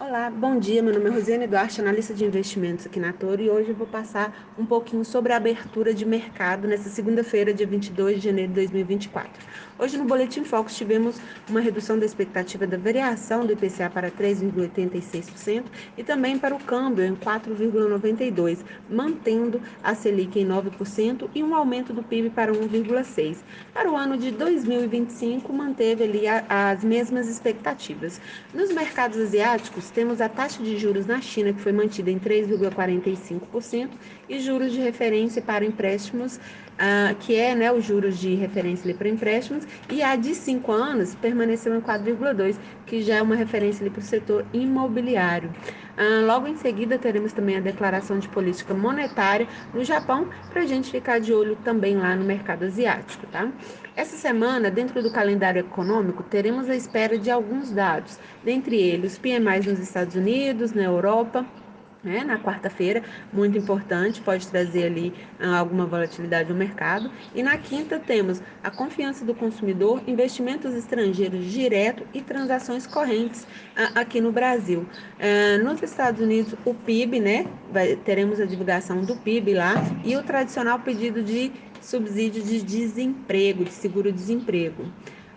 Olá, bom dia. Meu nome é Rosiane Duarte, analista de investimentos aqui na Toro, e hoje eu vou passar um pouquinho sobre a abertura de mercado nessa segunda-feira, dia 22 de janeiro de 2024. Hoje no Boletim Focus tivemos uma redução da expectativa da variação do IPCA para 3,86% e também para o câmbio em 4,92%, mantendo a Selic em 9% e um aumento do PIB para 1,6%. Para o ano de 2025, manteve ali as mesmas expectativas. Nos mercados asiáticos, temos a taxa de juros na China, que foi mantida em 3,45%, e juros de referência para empréstimos, que é né, os juros de referência para empréstimos, e a de 5 anos permaneceu em 4,2%, que já é uma referência para o setor imobiliário. Ah, logo em seguida, teremos também a declaração de política monetária no Japão, para a gente ficar de olho também lá no mercado asiático. Tá? Essa semana, dentro do calendário econômico, teremos a espera de alguns dados, dentre eles PMIs nos Estados Unidos, na Europa, né, na quarta-feira, muito importante, pode trazer ali ah, alguma volatilidade no mercado. E na quinta temos a confiança do consumidor, investimentos estrangeiros direto e transações correntes ah, aqui no Brasil. Ah, nos Estados Unidos, o PIB, né, vai, teremos a divulgação do PIB lá e o tradicional pedido de subsídio de desemprego, de seguro-desemprego.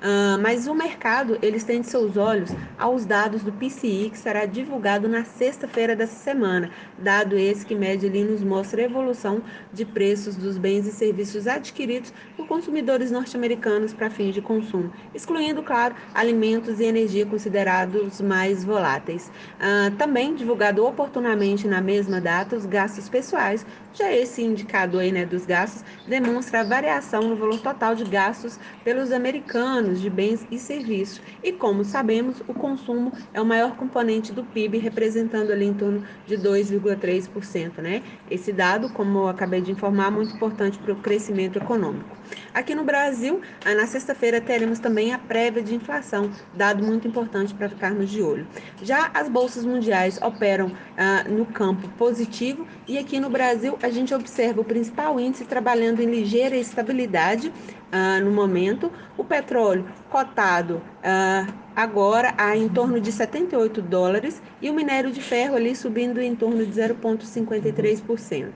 Uh, mas o mercado ele estende seus olhos aos dados do PCI que será divulgado na sexta-feira dessa semana, dado esse que mede ali nos mostra a evolução de preços dos bens e serviços adquiridos por consumidores norte-americanos para fins de consumo, excluindo, claro, alimentos e energia considerados mais voláteis. Uh, também divulgado oportunamente na mesma data os gastos pessoais, já esse indicador aí, né, dos gastos demonstra a variação no valor total de gastos pelos americanos de bens e serviços. E como sabemos, o consumo é o maior componente do PIB, representando ali em torno de 2,3%, né? Esse dado, como eu acabei de informar, é muito importante para o crescimento econômico. Aqui no Brasil, na sexta-feira teremos também a prévia de inflação, dado muito importante para ficarmos de olho. Já as bolsas mundiais operam ah, no campo positivo e aqui no Brasil a gente observa o principal índice trabalhando em ligeira estabilidade ah, no momento, o petróleo cotado ah, agora a em torno de 78 dólares e o minério de ferro ali subindo em torno de 0,53%.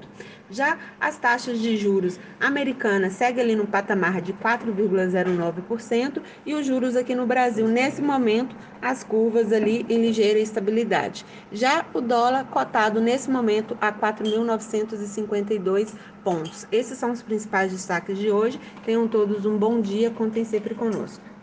Já as taxas de juros americanas seguem ali no patamar de 4,09% e os juros aqui no Brasil, nesse momento, as curvas ali em ligeira estabilidade. Já o dólar cotado nesse momento a 4.952 pontos. Esses são os principais destaques de hoje. Tenham todos um bom dia, contem sempre conosco.